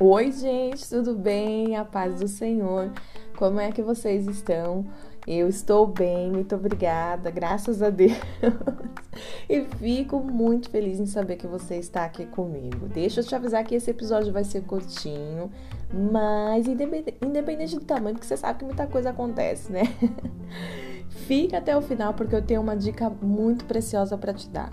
Oi, gente, tudo bem? A paz do Senhor. Como é que vocês estão? Eu estou bem, muito obrigada, graças a Deus. e fico muito feliz em saber que você está aqui comigo. Deixa eu te avisar que esse episódio vai ser curtinho, mas independente do tamanho, porque você sabe que muita coisa acontece, né? Fica até o final porque eu tenho uma dica muito preciosa para te dar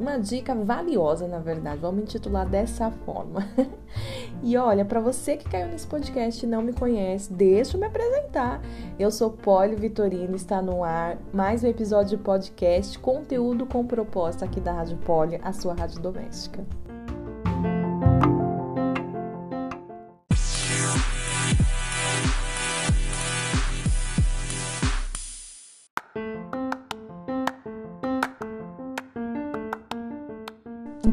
uma dica valiosa, na verdade. Vamos intitular dessa forma. e olha, para você que caiu nesse podcast e não me conhece, deixa eu me apresentar. Eu sou Polly Vitorino, está no ar mais um episódio de podcast, conteúdo com proposta aqui da Rádio Poli, a sua rádio doméstica.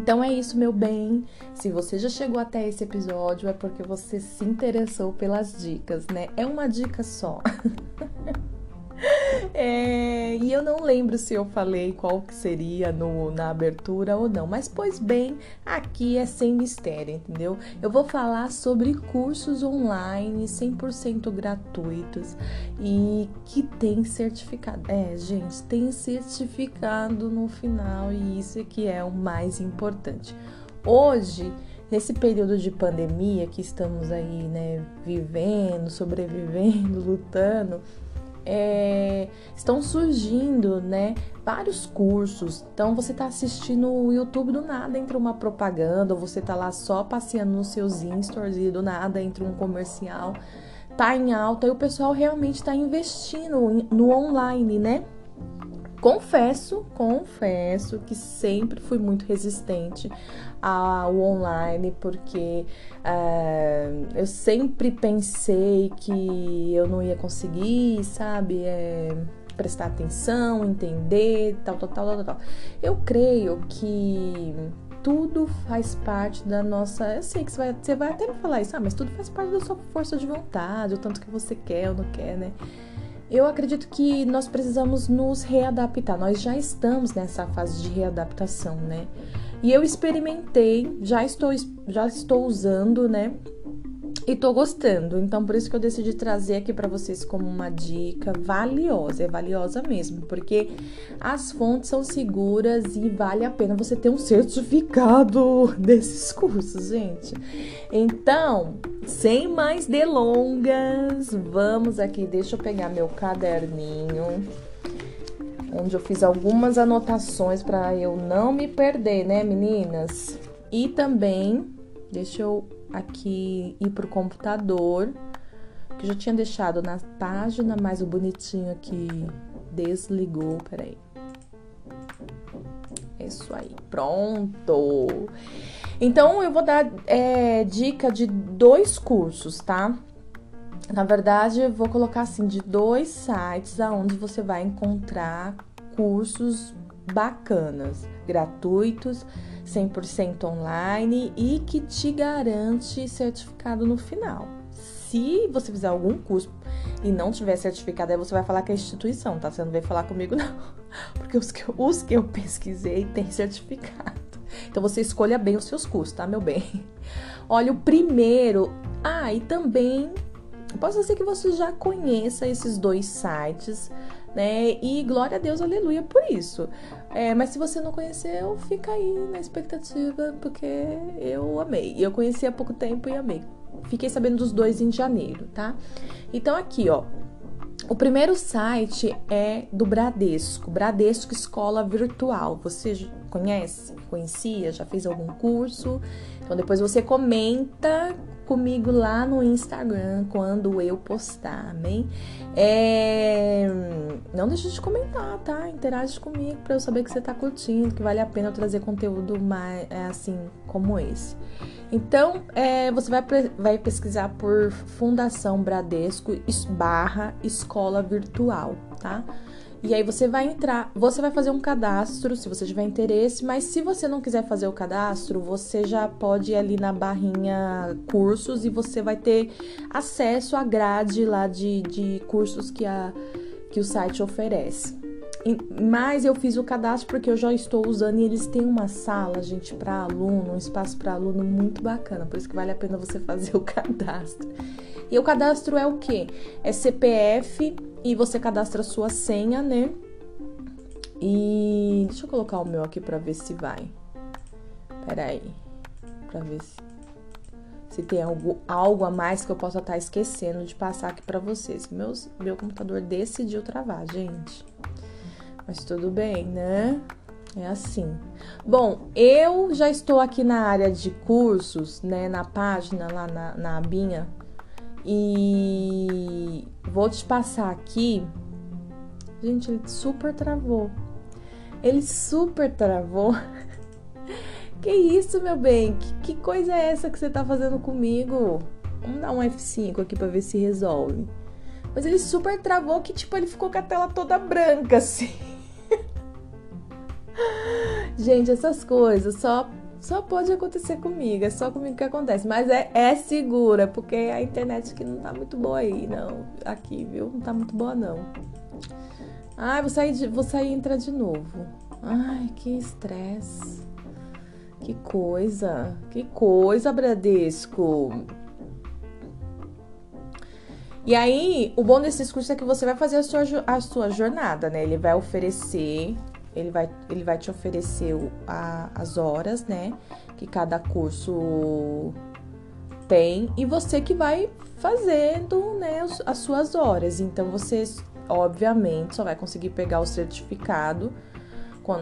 Então é isso, meu bem. Se você já chegou até esse episódio, é porque você se interessou pelas dicas, né? É uma dica só. É, e eu não lembro se eu falei qual que seria no, na abertura ou não, mas pois bem, aqui é sem mistério, entendeu? Eu vou falar sobre cursos online 100% gratuitos e que tem certificado. É, gente, tem certificado no final e isso é que é o mais importante. Hoje, nesse período de pandemia que estamos aí, né, vivendo, sobrevivendo, lutando, é, estão surgindo, né, vários cursos. Então você está assistindo o YouTube do nada entra uma propaganda, ou você está lá só passeando nos seus instores e do nada entra um comercial. Tá em alta e o pessoal realmente está investindo no online, né? Confesso, confesso que sempre fui muito resistente ao online, porque uh, eu sempre pensei que eu não ia conseguir, sabe? É, prestar atenção, entender, tal, tal, tal, tal, tal. Eu creio que tudo faz parte da nossa. Eu sei que você vai, você vai até me falar isso, ah, mas tudo faz parte da sua força de vontade, o tanto que você quer ou não quer, né? Eu acredito que nós precisamos nos readaptar. Nós já estamos nessa fase de readaptação, né? E eu experimentei, já estou, já estou usando, né? E tô gostando, então por isso que eu decidi trazer aqui para vocês como uma dica valiosa, é valiosa mesmo, porque as fontes são seguras e vale a pena você ter um certificado desses cursos, gente. Então, sem mais delongas, vamos aqui, deixa eu pegar meu caderninho onde eu fiz algumas anotações para eu não me perder, né, meninas? E também, deixa eu aqui ir pro computador, que eu já tinha deixado na página, mas o bonitinho aqui desligou, peraí. Isso aí, pronto. Então eu vou dar é, dica de dois cursos, tá? Na verdade, eu vou colocar assim de dois sites aonde você vai encontrar cursos bacanas, gratuitos 100% online e que te garante certificado no final. Se você fizer algum curso e não tiver certificado, aí você vai falar com a instituição, tá? Você não vai falar comigo, não. Porque os que, eu, os que eu pesquisei têm certificado. Então você escolha bem os seus cursos, tá, meu bem? Olha, o primeiro. Ah, e também. Posso ser que você já conheça esses dois sites né? E glória a Deus, aleluia por isso. É, mas se você não conheceu, fica aí na expectativa, porque eu amei. Eu conheci há pouco tempo e amei. Fiquei sabendo dos dois em janeiro, tá? Então aqui, ó. O primeiro site é do Bradesco, Bradesco Escola Virtual. Você conhece? Conhecia? Já fez algum curso? Então depois você comenta comigo lá no Instagram quando eu postar, amém? É... Não deixe de comentar, tá? Interage comigo para eu saber que você tá curtindo, que vale a pena eu trazer conteúdo mais é, assim como esse. Então, é, você vai, vai pesquisar por Fundação Bradesco barra Escola Virtual, tá? E aí você vai entrar, você vai fazer um cadastro se você tiver interesse, mas se você não quiser fazer o cadastro, você já pode ir ali na barrinha cursos e você vai ter acesso à grade lá de, de cursos que, a, que o site oferece. mas eu fiz o cadastro porque eu já estou usando e eles têm uma sala, gente, para aluno, um espaço para aluno muito bacana, por isso que vale a pena você fazer o cadastro. E o cadastro é o que? É CPF e você cadastra a sua senha, né? E deixa eu colocar o meu aqui para ver se vai. Pera aí, para ver se se tem algo, algo a mais que eu possa estar esquecendo de passar aqui para vocês. Meus, meu computador decidiu travar, gente. Mas tudo bem, né? É assim. Bom, eu já estou aqui na área de cursos, né? Na página lá na, na abinha. E vou te passar aqui. Gente, ele super travou. Ele super travou. Que isso, meu bem? Que, que coisa é essa que você tá fazendo comigo? Vamos dar um F5 aqui pra ver se resolve. Mas ele super travou que, tipo, ele ficou com a tela toda branca, assim. Gente, essas coisas só, só pode acontecer comigo. É só comigo que acontece. Mas é, é segura, porque a internet aqui não tá muito boa aí, não. Aqui, viu? Não tá muito boa, não. Ai, vou sair, de, vou sair e entrar de novo. Ai, que estresse. Que coisa, que coisa, Bradesco. E aí, o bom desses cursos é que você vai fazer a sua, a sua jornada, né? Ele vai oferecer, ele vai, ele vai te oferecer a, as horas, né? Que cada curso tem, e você que vai fazendo, né, as suas horas. Então, você, obviamente, só vai conseguir pegar o certificado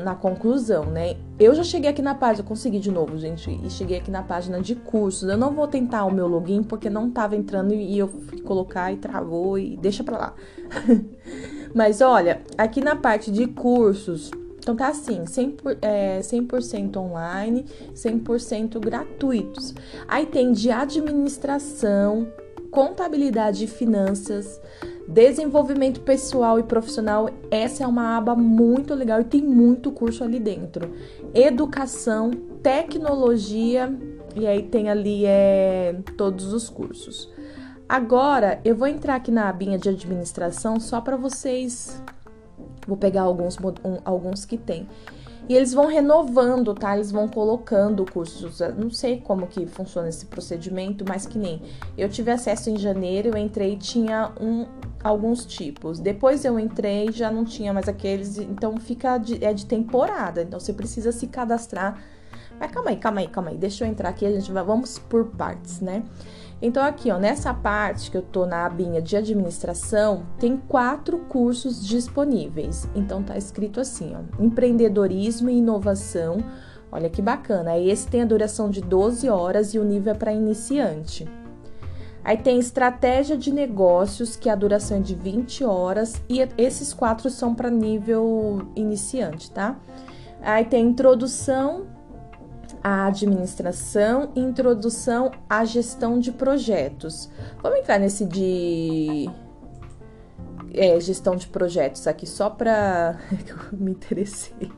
na conclusão, né? Eu já cheguei aqui na página, consegui de novo, gente, e cheguei aqui na página de cursos. Eu não vou tentar o meu login porque não tava entrando e eu fui colocar e travou e deixa pra lá. Mas olha, aqui na parte de cursos, então tá assim, 100%, é, 100 online, 100% gratuitos. Aí tem de administração, contabilidade e finanças, Desenvolvimento pessoal e profissional, essa é uma aba muito legal e tem muito curso ali dentro. Educação, tecnologia, e aí tem ali é, todos os cursos. Agora eu vou entrar aqui na abinha de administração só para vocês. Vou pegar alguns, um, alguns que tem. E eles vão renovando, tá? Eles vão colocando cursos. Eu não sei como que funciona esse procedimento, mas que nem eu tive acesso em janeiro, eu entrei e tinha um, alguns tipos. Depois eu entrei, já não tinha mais aqueles, então fica de, é de temporada. Então você precisa se cadastrar. Mas calma aí, calma aí, calma aí. Deixa eu entrar aqui, a gente vai vamos por partes, né? Então, aqui, ó, nessa parte que eu tô na abinha de administração, tem quatro cursos disponíveis. Então, tá escrito assim, ó: empreendedorismo e inovação. Olha que bacana. Esse tem a duração de 12 horas e o nível é para iniciante. Aí tem estratégia de negócios, que a duração é de 20 horas, e esses quatro são para nível iniciante, tá? Aí tem introdução à administração e introdução à gestão de projetos. Vamos entrar nesse de é, gestão de projetos aqui só para me interessei.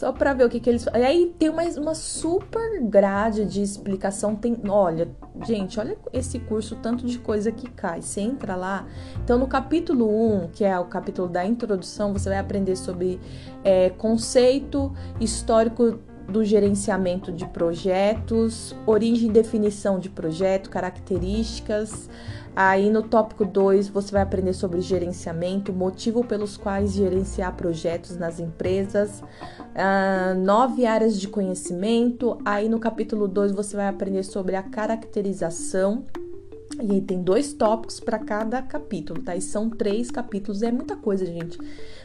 Só para ver o que, que eles. Aí tem uma, uma super grade de explicação. Tem, olha, gente, olha esse curso, tanto de coisa que cai. Você entra lá. Então, no capítulo 1, que é o capítulo da introdução, você vai aprender sobre é, conceito histórico do gerenciamento de projetos, origem e definição de projeto, características. Aí no tópico 2 você vai aprender sobre gerenciamento, motivo pelos quais gerenciar projetos nas empresas, uh, nove áreas de conhecimento. Aí no capítulo 2 você vai aprender sobre a caracterização. E aí tem dois tópicos para cada capítulo, tá? E são três capítulos, é muita coisa, gente.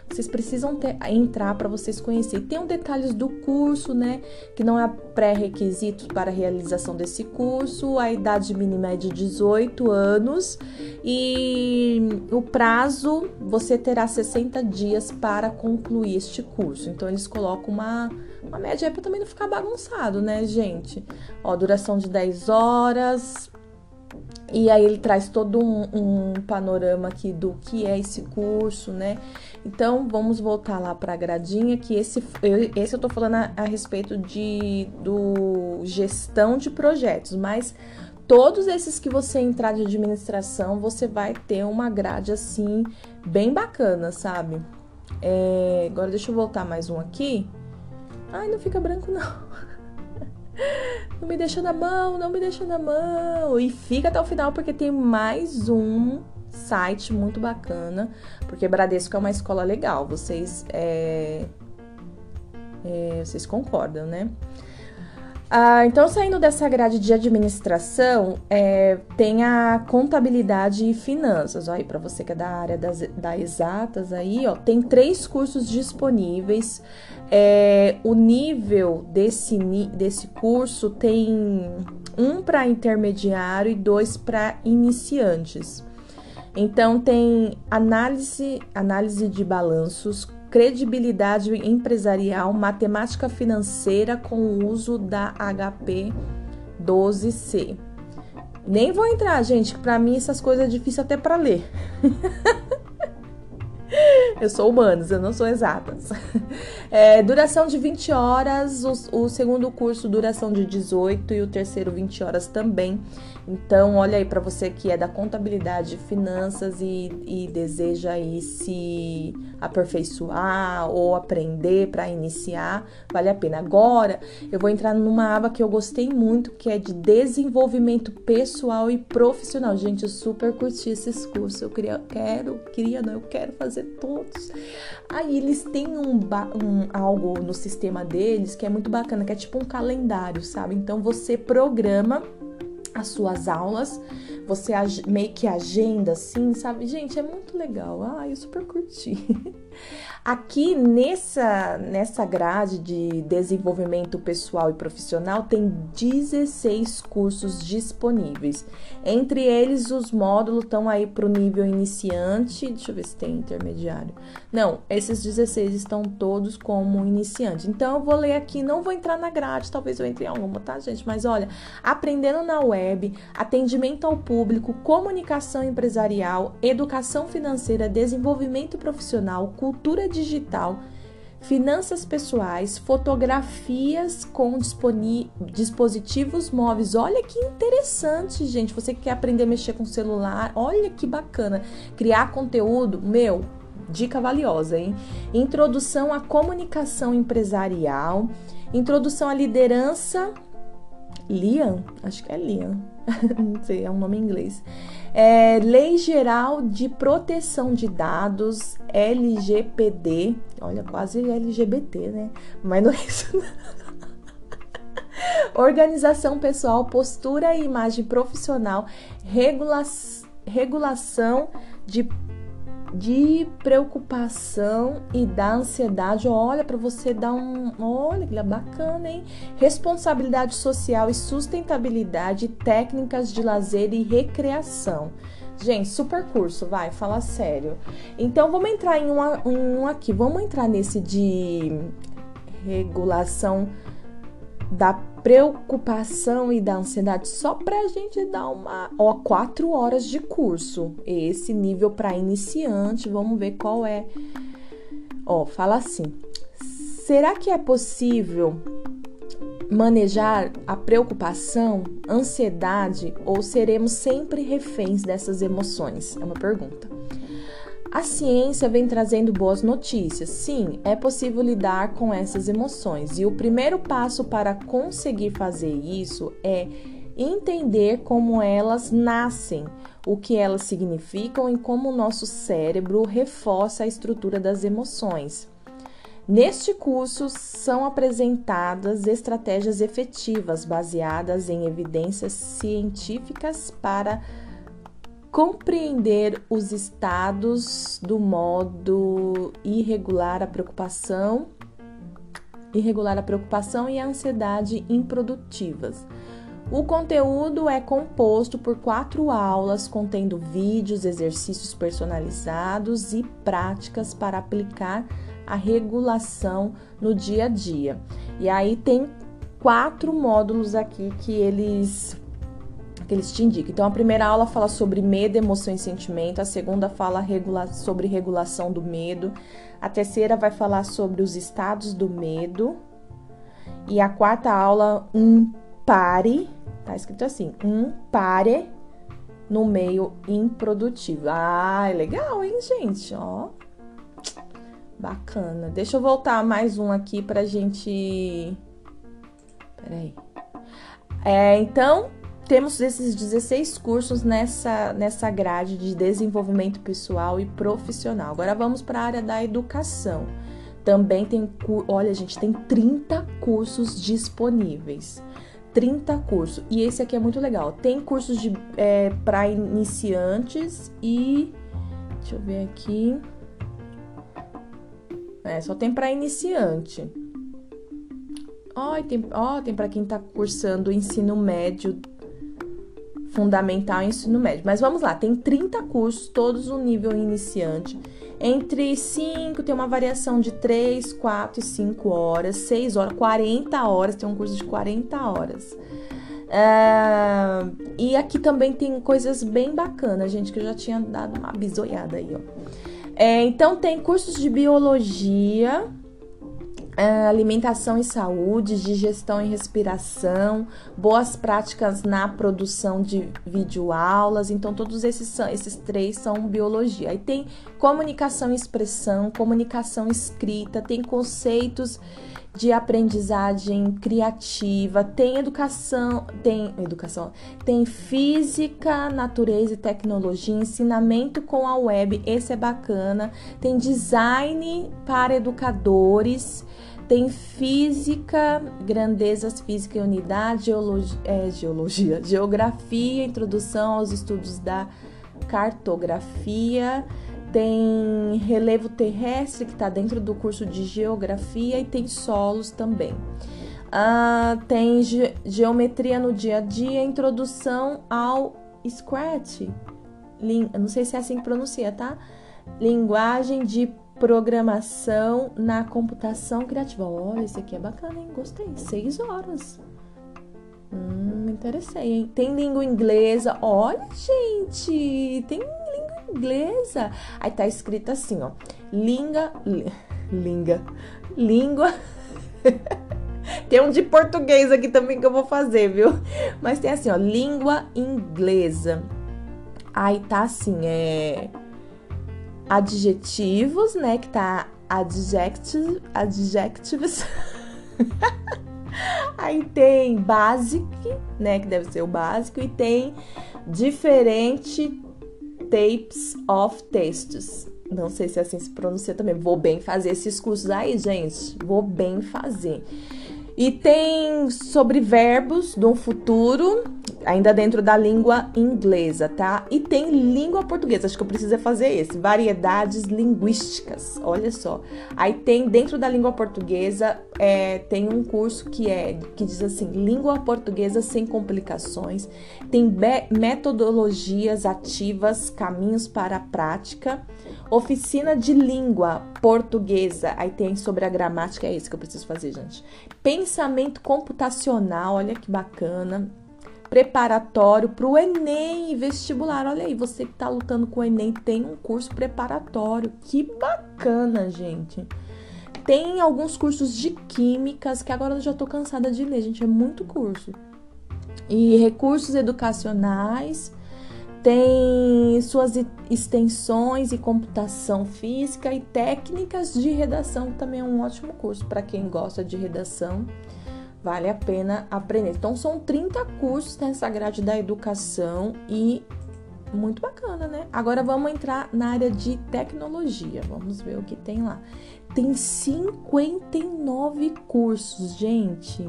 Vocês precisam ter, entrar para vocês conhecerem. Tem os detalhes do curso, né? Que não é pré-requisito para a realização desse curso. A idade mínima é de 18 anos e o prazo você terá 60 dias para concluir este curso. Então eles colocam uma, uma média para também não ficar bagunçado, né, gente? Ó, duração de 10 horas, e aí ele traz todo um, um, panorama aqui do que é esse curso, né? Então vamos voltar lá para a gradinha que esse, eu, esse eu tô falando a, a, respeito de do gestão de projetos, mas todos esses que você entrar de administração, você vai ter uma grade assim bem bacana, sabe? É, agora deixa eu voltar mais um aqui. Ai, não fica branco não. Não me deixa na mão, não me deixa na mão. E fica até o final porque tem mais um site muito bacana. Porque Bradesco é uma escola legal. Vocês, é, é, vocês concordam, né? Ah, então, saindo dessa grade de administração, é, tem a contabilidade e finanças. Ó, aí, para você que é da área das, da exatas, aí, ó, tem três cursos disponíveis. É, o nível desse, desse curso tem um para intermediário e dois para iniciantes. Então, tem análise, análise de balanços, credibilidade empresarial, matemática financeira com o uso da HP 12C. Nem vou entrar, gente, para mim essas coisas é difícil até para ler. Eu sou humanas, eu não sou exatas. É, duração de 20 horas, o, o, segundo curso duração de 18 e o terceiro 20 horas também. Então, olha aí para você que é da contabilidade, finanças e, e deseja aí se aperfeiçoar ou aprender para iniciar, vale a pena. Agora, eu vou entrar numa aba que eu gostei muito, que é de desenvolvimento pessoal e profissional. Gente, eu super curti esses cursos. Eu queria, quero, queria não, eu quero fazer todos. Aí eles têm um, um algo no sistema deles que é muito bacana, que é tipo um calendário, sabe? Então você programa as suas aulas, você meio que agenda assim, sabe? Gente, é muito legal. Ah, eu super curti. Aqui nessa, nessa grade de desenvolvimento pessoal e profissional tem 16 cursos disponíveis. Entre eles, os módulos estão aí para o nível iniciante. Deixa eu ver se tem intermediário. Não, esses 16 estão todos como iniciante. Então, eu vou ler aqui, não vou entrar na grade, talvez eu entre em alguma, tá, gente? Mas olha, aprendendo na web, atendimento ao público, comunicação empresarial, educação financeira, desenvolvimento profissional, cultura digital, finanças pessoais, fotografias com dispositivos móveis. Olha que interessante, gente. Você que quer aprender a mexer com celular, olha que bacana. Criar conteúdo, meu, dica valiosa, hein? Introdução à comunicação empresarial, introdução à liderança. Liam? Acho que é Liam. Não sei, é um nome em inglês. É, Lei Geral de Proteção de Dados, LGPD. Olha, quase LGBT, né? Mas não é isso. Organização pessoal, postura e imagem profissional, regula regulação de de preocupação e da ansiedade. Olha, para você dar um. Olha, que bacana, hein? Responsabilidade social e sustentabilidade, técnicas de lazer e recreação. Gente, super curso, vai, fala sério. Então, vamos entrar em um, um aqui. Vamos entrar nesse de regulação da preocupação e da ansiedade só para a gente dar uma ó quatro horas de curso. Esse nível para iniciante vamos ver qual é. Ó fala assim será que é possível manejar a preocupação ansiedade ou seremos sempre reféns dessas emoções? É uma pergunta a ciência vem trazendo boas notícias. Sim, é possível lidar com essas emoções, e o primeiro passo para conseguir fazer isso é entender como elas nascem, o que elas significam e como o nosso cérebro reforça a estrutura das emoções. Neste curso são apresentadas estratégias efetivas baseadas em evidências científicas para compreender os estados do modo irregular a preocupação, irregular a preocupação e a ansiedade improdutivas. O conteúdo é composto por quatro aulas contendo vídeos, exercícios personalizados e práticas para aplicar a regulação no dia a dia. E aí tem quatro módulos aqui que eles que eles te indicam. Então, a primeira aula fala sobre medo, emoção e sentimento, a segunda fala regula sobre regulação do medo, a terceira vai falar sobre os estados do medo, e a quarta aula, um pare, tá escrito assim, um pare no meio improdutivo. Ah, é legal, hein, gente? Ó, Bacana. Deixa eu voltar mais um aqui pra gente. Peraí. É, então, temos esses 16 cursos nessa, nessa grade de desenvolvimento pessoal e profissional. Agora vamos para a área da educação. Também tem, olha, gente, tem 30 cursos disponíveis. 30 cursos. E esse aqui é muito legal. Tem cursos de é, para iniciantes e deixa eu ver aqui. É, só tem para iniciante. Ó, oh, tem, oh, tem para quem tá cursando ensino médio fundamental e ensino médio. Mas vamos lá, tem 30 cursos, todos no nível iniciante. Entre 5, tem uma variação de 3, 4 e 5 horas, 6 horas, 40 horas, tem um curso de 40 horas. Uh, e aqui também tem coisas bem bacanas, gente, que eu já tinha dado uma bisoiada aí, ó. É, então tem cursos de biologia, é, alimentação e saúde, digestão e respiração, boas práticas na produção de videoaulas. Então, todos esses, esses três são biologia. Aí tem comunicação e expressão, comunicação escrita, tem conceitos de aprendizagem criativa, tem educação, tem educação, tem física, natureza e tecnologia, ensinamento com a web, esse é bacana, tem design para educadores, tem física, grandezas física e unidade, geologia, é, geologia, geografia, introdução aos estudos da cartografia, tem relevo terrestre, que está dentro do curso de geografia, e tem solos também. Uh, tem ge geometria no dia a dia, introdução ao Scratch. Lin não sei se é assim que pronuncia, tá? Linguagem de programação na computação criativa. Olha, esse aqui é bacana, hein? Gostei. Seis horas. Hum, interessei, hein? Tem língua inglesa. Olha, gente, tem inglesa. Aí tá escrito assim, ó. Língua. Língua. Língua. tem um de português aqui também que eu vou fazer, viu? Mas tem assim, ó. Língua inglesa. Aí tá assim, é. Adjetivos, né? Que tá adjective, adjectives. Aí tem basic, né? Que deve ser o básico. E tem diferente Tapes of Textos. Não sei se assim se pronuncia também. Vou bem fazer esses cursos aí, gente. Vou bem fazer. E tem sobre verbos do futuro, ainda dentro da língua inglesa, tá? E tem língua portuguesa, acho que eu preciso fazer esse, variedades linguísticas, olha só. Aí tem dentro da língua portuguesa, é, tem um curso que é que diz assim, língua portuguesa sem complicações, tem metodologias ativas, caminhos para a prática, oficina de língua portuguesa, aí tem sobre a gramática, é isso que eu preciso fazer, gente. Pensamento computacional, olha que bacana preparatório para o Enem e vestibular. Olha aí, você que está lutando com o Enem tem um curso preparatório. Que bacana, gente. Tem alguns cursos de químicas que agora eu já estou cansada de ler, gente. É muito curso. E recursos educacionais. Tem suas extensões e computação física e técnicas de redação, que também é um ótimo curso para quem gosta de redação vale a pena aprender. Então, são 30 cursos nessa grade da educação e muito bacana, né? Agora vamos entrar na área de tecnologia. Vamos ver o que tem lá. Tem 59 cursos, gente.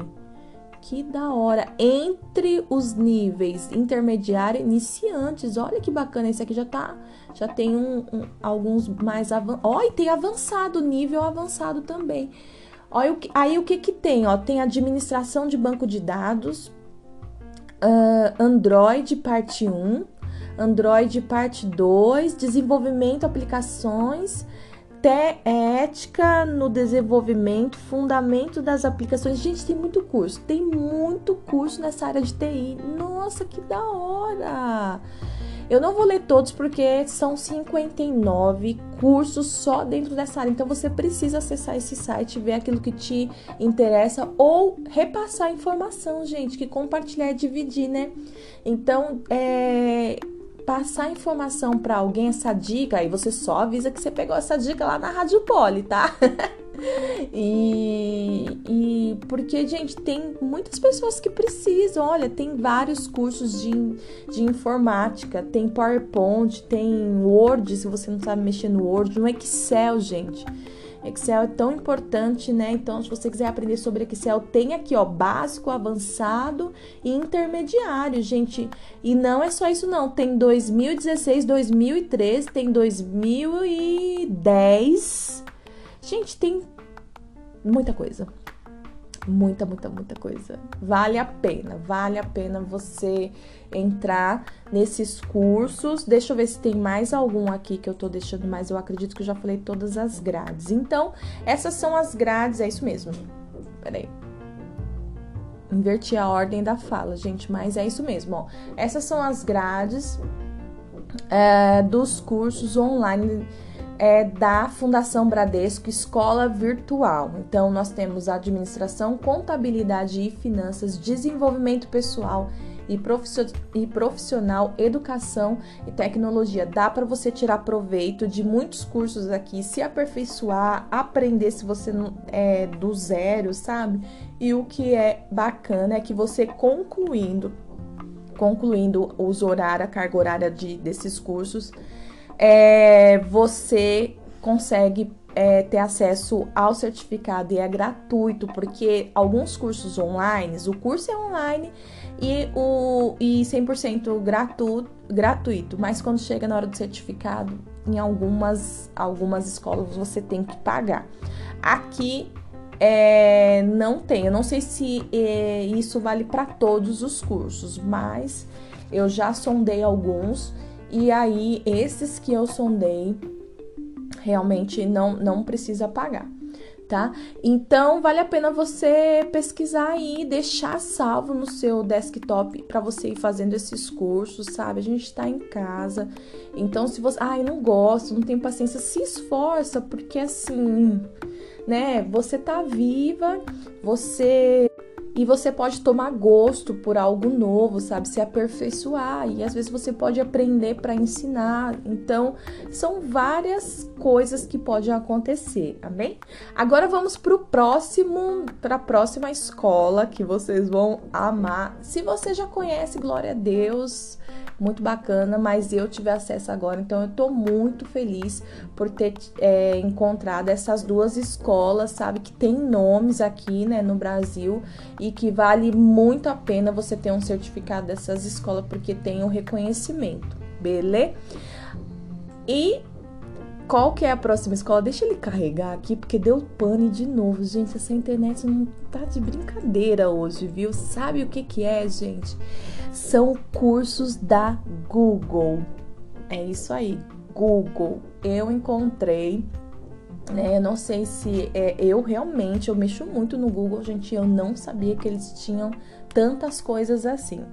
Que da hora! Entre os níveis intermediário e iniciantes. Olha que bacana, esse aqui já tá, já tem um, um alguns mais avançados. Olha, e tem avançado, nível avançado também. Olha, aí o que que tem? Ó, tem administração de banco de dados, uh, Android parte 1, Android parte 2, desenvolvimento, aplicações, te, ética no desenvolvimento, fundamento das aplicações. Gente, tem muito curso, tem muito curso nessa área de TI. Nossa, que da hora! Eu não vou ler todos porque são 59 cursos só dentro dessa área. Então você precisa acessar esse site, ver aquilo que te interessa ou repassar informação, gente, que compartilhar é dividir, né? Então, é, passar informação para alguém, essa dica, aí você só avisa que você pegou essa dica lá na Rádio Poli, tá? e, e porque, gente, tem muitas pessoas que precisam. Olha, tem vários cursos de, de informática, tem PowerPoint, tem Word, se você não sabe mexer no Word, no Excel, gente. Excel é tão importante, né? Então, se você quiser aprender sobre Excel, tem aqui, ó, básico, avançado e intermediário, gente. E não é só isso, não. Tem 2016, 2013, tem 2010. Gente, tem muita coisa muita, muita, muita coisa. Vale a pena, vale a pena você entrar nesses cursos. Deixa eu ver se tem mais algum aqui que eu tô deixando mais. Eu acredito que eu já falei todas as grades. Então, essas são as grades, é isso mesmo. Peraí. Inverti a ordem da fala, gente, mas é isso mesmo, ó. Essas são as grades é, dos cursos online é da Fundação Bradesco Escola Virtual. Então, nós temos administração, contabilidade e finanças, desenvolvimento pessoal e profissional, educação e tecnologia. Dá para você tirar proveito de muitos cursos aqui, se aperfeiçoar, aprender se você é do zero, sabe? E o que é bacana é que você concluindo, concluindo os horários, a carga horária de, desses cursos, é, você consegue é, ter acesso ao certificado e é gratuito, porque alguns cursos online, o curso é online e, o, e 100% gratuito, gratuito, mas quando chega na hora do certificado, em algumas, algumas escolas você tem que pagar. Aqui é, não tem, eu não sei se é, isso vale para todos os cursos, mas eu já sondei alguns e aí, esses que eu sondei, realmente não, não precisa pagar, tá? Então, vale a pena você pesquisar aí, deixar salvo no seu desktop para você ir fazendo esses cursos, sabe? A gente tá em casa. Então, se você, ai, não gosto, não tenho paciência, se esforça, porque assim, né? Você tá viva, você e você pode tomar gosto por algo novo, sabe? Se aperfeiçoar. E às vezes você pode aprender para ensinar. Então, são várias coisas que podem acontecer, amém? Agora vamos para o próximo, para a próxima escola que vocês vão amar. Se você já conhece, glória a Deus muito bacana, mas eu tive acesso agora, então eu tô muito feliz por ter é, encontrado essas duas escolas, sabe, que tem nomes aqui, né, no Brasil e que vale muito a pena você ter um certificado dessas escolas porque tem o um reconhecimento, beleza? E qual que é a próxima escola? Deixa ele carregar aqui, porque deu pane de novo. Gente, essa internet não tá de brincadeira hoje, viu? Sabe o que que é, gente? São cursos da Google. É isso aí, Google. Eu encontrei, né? Eu não sei se é, eu realmente, eu mexo muito no Google, gente. Eu não sabia que eles tinham tantas coisas assim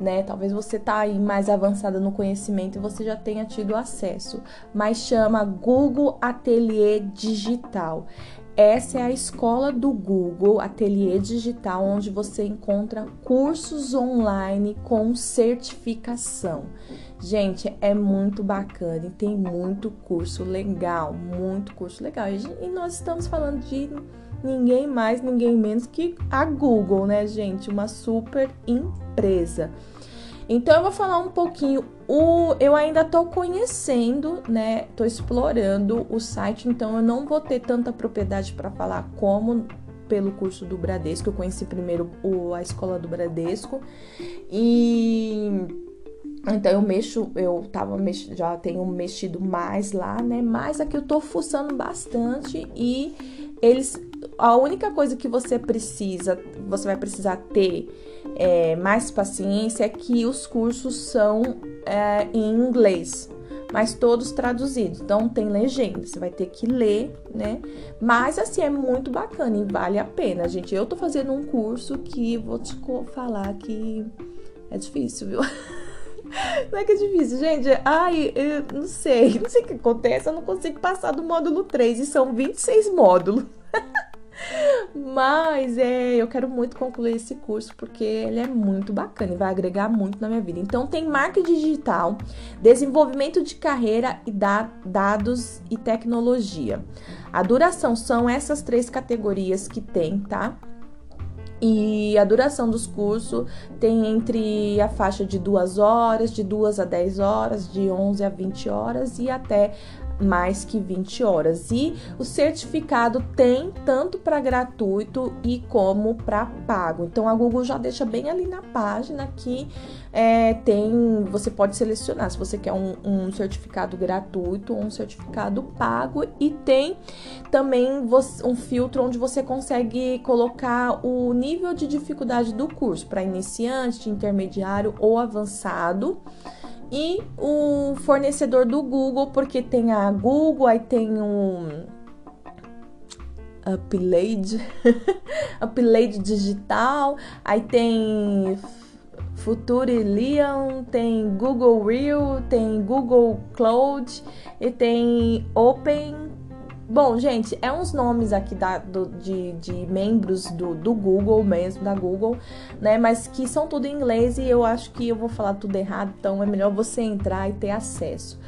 né? Talvez você tá aí mais avançada no conhecimento e você já tenha tido acesso, mas chama Google Ateliê Digital. Essa é a escola do Google Ateliê Digital, onde você encontra cursos online com certificação. Gente, é muito bacana e tem muito curso legal, muito curso legal. E nós estamos falando de ninguém mais, ninguém menos que a Google, né, gente? Uma super empresa. Então eu vou falar um pouquinho. O, eu ainda estou conhecendo, né? Estou explorando o site, então eu não vou ter tanta propriedade para falar como pelo curso do Bradesco. Eu conheci primeiro o, a escola do Bradesco e então eu mexo, eu tava mex, já tenho mexido mais lá, né? Mas aqui eu tô fuçando bastante e eles a única coisa que você precisa, você vai precisar ter é, mais paciência é que os cursos são é, em inglês, mas todos traduzidos. Então tem legenda, você vai ter que ler, né? Mas assim é muito bacana e vale a pena, gente. Eu tô fazendo um curso que vou te falar que é difícil, viu? Não é que é difícil, gente. Ai, eu não sei. Não sei o que acontece. Eu não consigo passar do módulo 3 e são 26 módulos. Mas é, eu quero muito concluir esse curso porque ele é muito bacana e vai agregar muito na minha vida. Então tem marketing digital, desenvolvimento de carreira e da, dados e tecnologia. A duração são essas três categorias que tem, tá? E a duração dos cursos tem entre a faixa de duas horas, de duas a 10 horas, de 11 a 20 horas e até mais que 20 horas. E o certificado tem tanto para gratuito e como para pago. Então a Google já deixa bem ali na página que é, tem, você pode selecionar se você quer um, um, certificado gratuito ou um certificado pago e tem também um filtro onde você consegue colocar o nível de dificuldade do curso para iniciante, intermediário ou avançado e o fornecedor do Google, porque tem a Google, aí tem um Upload, Upload digital, aí tem Future Leon, tem Google Real, tem Google Cloud e tem Open Bom, gente, é uns nomes aqui da, do, de, de membros do, do Google mesmo, da Google, né? Mas que são tudo em inglês e eu acho que eu vou falar tudo errado, então é melhor você entrar e ter acesso.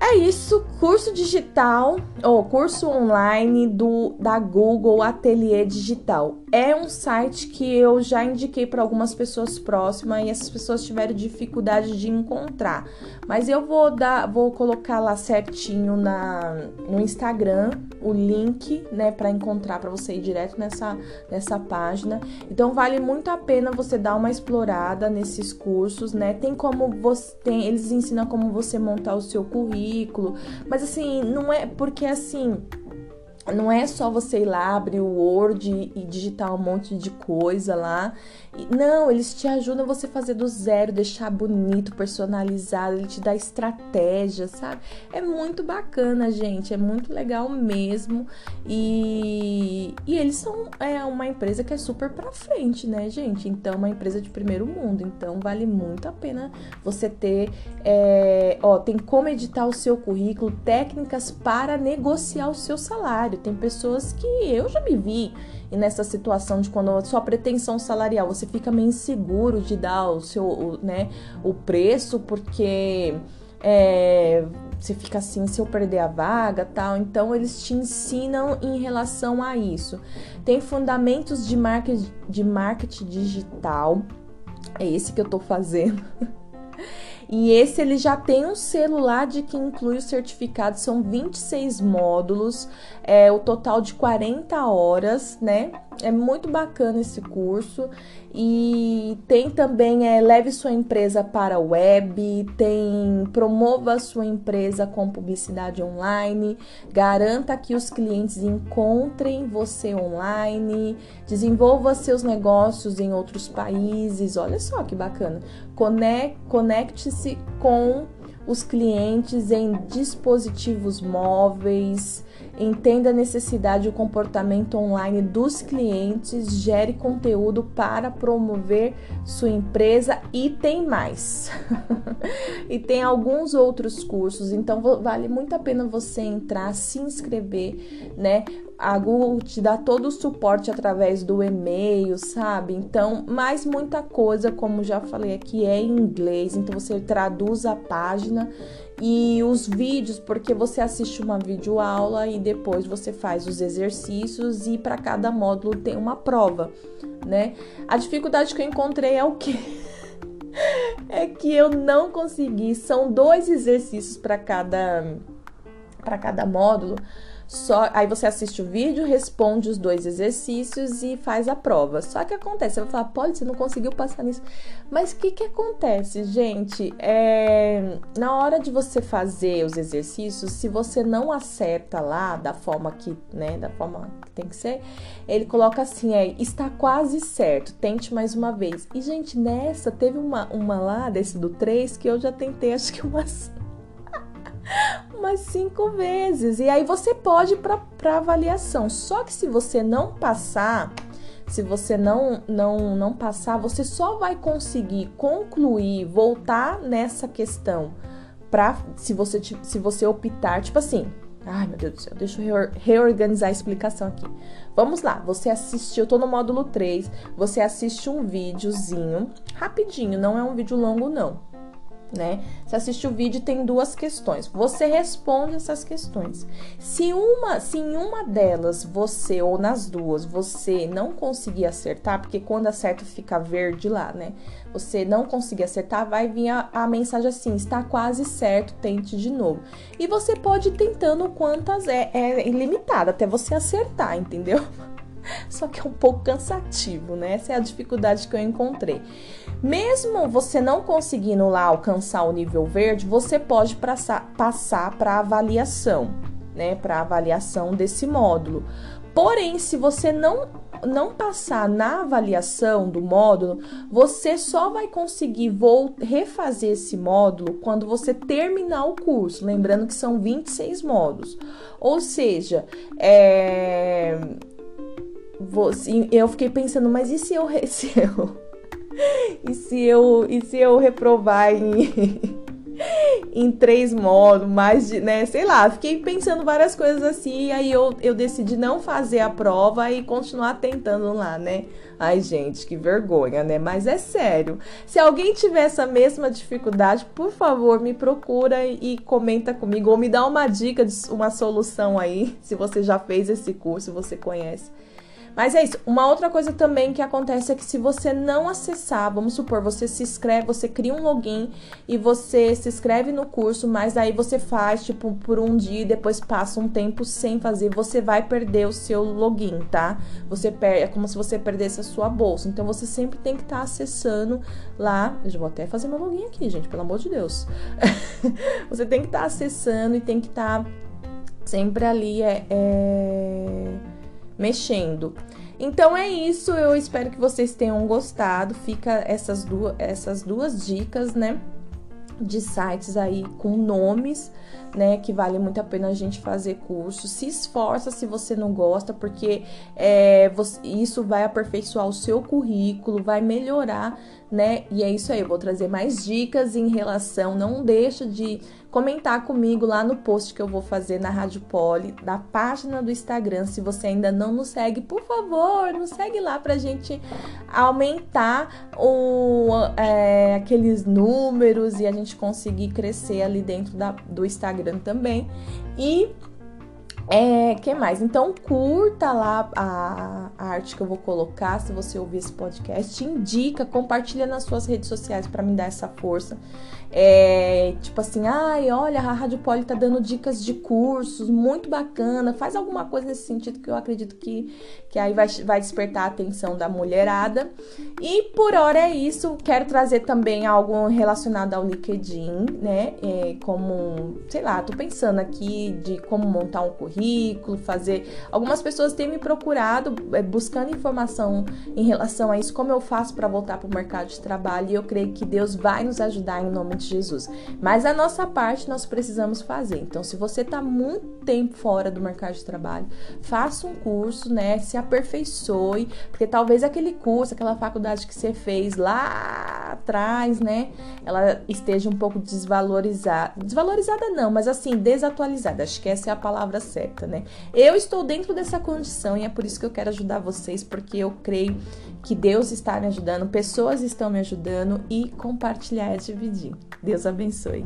É isso, curso digital ou curso online do da Google Ateliê Digital. É um site que eu já indiquei para algumas pessoas próximas e essas pessoas tiveram dificuldade de encontrar. Mas eu vou dar, vou colocar lá certinho na no Instagram o link, né, para encontrar para você ir direto nessa nessa página. Então vale muito a pena você dar uma explorada nesses cursos, né? Tem como você tem, eles ensinam como você montar o seu currículo, mas assim, não é porque assim, não é só você ir lá abrir o Word e digitar um monte de coisa lá. Não, eles te ajudam você fazer do zero, deixar bonito, personalizado, ele te dá estratégia, sabe? É muito bacana, gente, é muito legal mesmo. E, e eles são é uma empresa que é super pra frente, né, gente? Então, uma empresa de primeiro mundo. Então, vale muito a pena você ter. É, ó, tem como editar o seu currículo, técnicas para negociar o seu salário salário. Tem pessoas que eu já me vi nessa situação de quando a sua pretensão salarial, você fica meio inseguro de dar o seu, né, o preço, porque é, você fica assim, se eu perder a vaga, tal. Então eles te ensinam em relação a isso. Tem fundamentos de marketing, de marketing digital. É esse que eu tô fazendo. E esse ele já tem um celular de que inclui o certificado, são 26 módulos, é o total de 40 horas, né? É muito bacana esse curso e tem também é leve sua empresa para a web, tem promova sua empresa com publicidade online, garanta que os clientes encontrem você online, desenvolva seus negócios em outros países. Olha só que bacana. Conecte-se com os clientes em dispositivos móveis, entenda a necessidade e o comportamento online dos clientes, gere conteúdo para promover sua empresa e tem mais. e tem alguns outros cursos, então vale muito a pena você entrar, se inscrever, né? A Google te dá todo o suporte através do e-mail, sabe? Então, mais muita coisa, como já falei aqui, é em inglês, então você traduz a página e os vídeos, porque você assiste uma videoaula e depois você faz os exercícios e para cada módulo tem uma prova, né? A dificuldade que eu encontrei é o que é que eu não consegui, são dois exercícios para cada para cada módulo só aí você assiste o vídeo, responde os dois exercícios e faz a prova. Só que acontece, você vai falar, pode, você não conseguiu passar nisso. Mas o que, que acontece, gente? É, na hora de você fazer os exercícios, se você não acerta lá da forma que, né, da forma que tem que ser, ele coloca assim, é, está quase certo, tente mais uma vez. E, gente, nessa, teve uma, uma lá, desse do 3, que eu já tentei, acho que umas umas cinco vezes. E aí você pode para avaliação. Só que se você não passar, se você não, não, não passar, você só vai conseguir concluir, voltar nessa questão para se você se você optar, tipo assim, Ai, meu Deus do céu, deixa eu reorganizar a explicação aqui. Vamos lá, você assistiu, eu tô no módulo 3, você assiste um videozinho, rapidinho, não é um vídeo longo não né? Você assiste o vídeo tem duas questões. Você responde essas questões. Se uma, se em uma delas você ou nas duas você não conseguir acertar, porque quando acerta fica verde lá, né? Você não conseguir acertar, vai vir a, a mensagem assim: está quase certo, tente de novo. E você pode ir tentando quantas é, é ilimitado até você acertar, entendeu? Só que é um pouco cansativo, né? Essa é a dificuldade que eu encontrei. Mesmo você não conseguindo lá alcançar o nível verde, você pode passar para avaliação, né? Para avaliação desse módulo. Porém, se você não não passar na avaliação do módulo, você só vai conseguir refazer esse módulo quando você terminar o curso. Lembrando que são 26 módulos. Ou seja, é, eu fiquei pensando, mas e se eu, se eu e se eu e se eu reprovar em em três modos, mais de, né, sei lá, fiquei pensando várias coisas assim, e aí eu, eu decidi não fazer a prova e continuar tentando lá, né? Ai, gente, que vergonha, né? Mas é sério. Se alguém tiver essa mesma dificuldade, por favor, me procura e comenta comigo ou me dá uma dica de uma solução aí, se você já fez esse curso, você conhece. Mas é isso. Uma outra coisa também que acontece é que se você não acessar, vamos supor, você se inscreve, você cria um login e você se inscreve no curso, mas aí você faz, tipo, por um dia e depois passa um tempo sem fazer, você vai perder o seu login, tá? Você perde, é como se você perdesse a sua bolsa. Então você sempre tem que estar tá acessando lá. Eu vou até fazer meu login aqui, gente, pelo amor de Deus. você tem que estar tá acessando e tem que estar tá sempre ali é, é mexendo. Então é isso, eu espero que vocês tenham gostado. Fica essas duas, essas duas dicas, né? De sites aí com nomes, né? Que vale muito a pena a gente fazer curso. Se esforça se você não gosta, porque é, você, isso vai aperfeiçoar o seu currículo, vai melhorar, né? E é isso aí, eu vou trazer mais dicas em relação. Não deixa de comentar comigo lá no post que eu vou fazer na Rádio Poli, da página do Instagram. Se você ainda não nos segue, por favor, nos segue lá pra gente aumentar o, é, aqueles números e a gente conseguir crescer ali dentro da, do Instagram também. E é, que mais? Então curta lá a, a, arte que eu vou colocar, se você ouvir esse podcast, indica, compartilha nas suas redes sociais para me dar essa força. É, tipo assim, ai, olha, a Rádio Poli tá dando dicas de cursos, muito bacana. Faz alguma coisa nesse sentido que eu acredito que, que aí vai, vai despertar a atenção da mulherada. E por hora é isso. Quero trazer também algo relacionado ao LinkedIn, né? É, como, sei lá, tô pensando aqui de como montar um currículo, fazer. Algumas pessoas têm me procurado é, buscando informação em relação a isso, como eu faço para voltar para o mercado de trabalho. E eu creio que Deus vai nos ajudar em nome de de Jesus. Mas a nossa parte nós precisamos fazer. Então, se você está muito tempo fora do mercado de trabalho, faça um curso, né? Se aperfeiçoe, porque talvez aquele curso, aquela faculdade que você fez lá atrás, né? Ela esteja um pouco desvalorizada. Desvalorizada não, mas assim, desatualizada. Acho que essa é a palavra certa, né? Eu estou dentro dessa condição e é por isso que eu quero ajudar vocês, porque eu creio que Deus está me ajudando, pessoas estão me ajudando e compartilhar é dividir. Deus abençoe.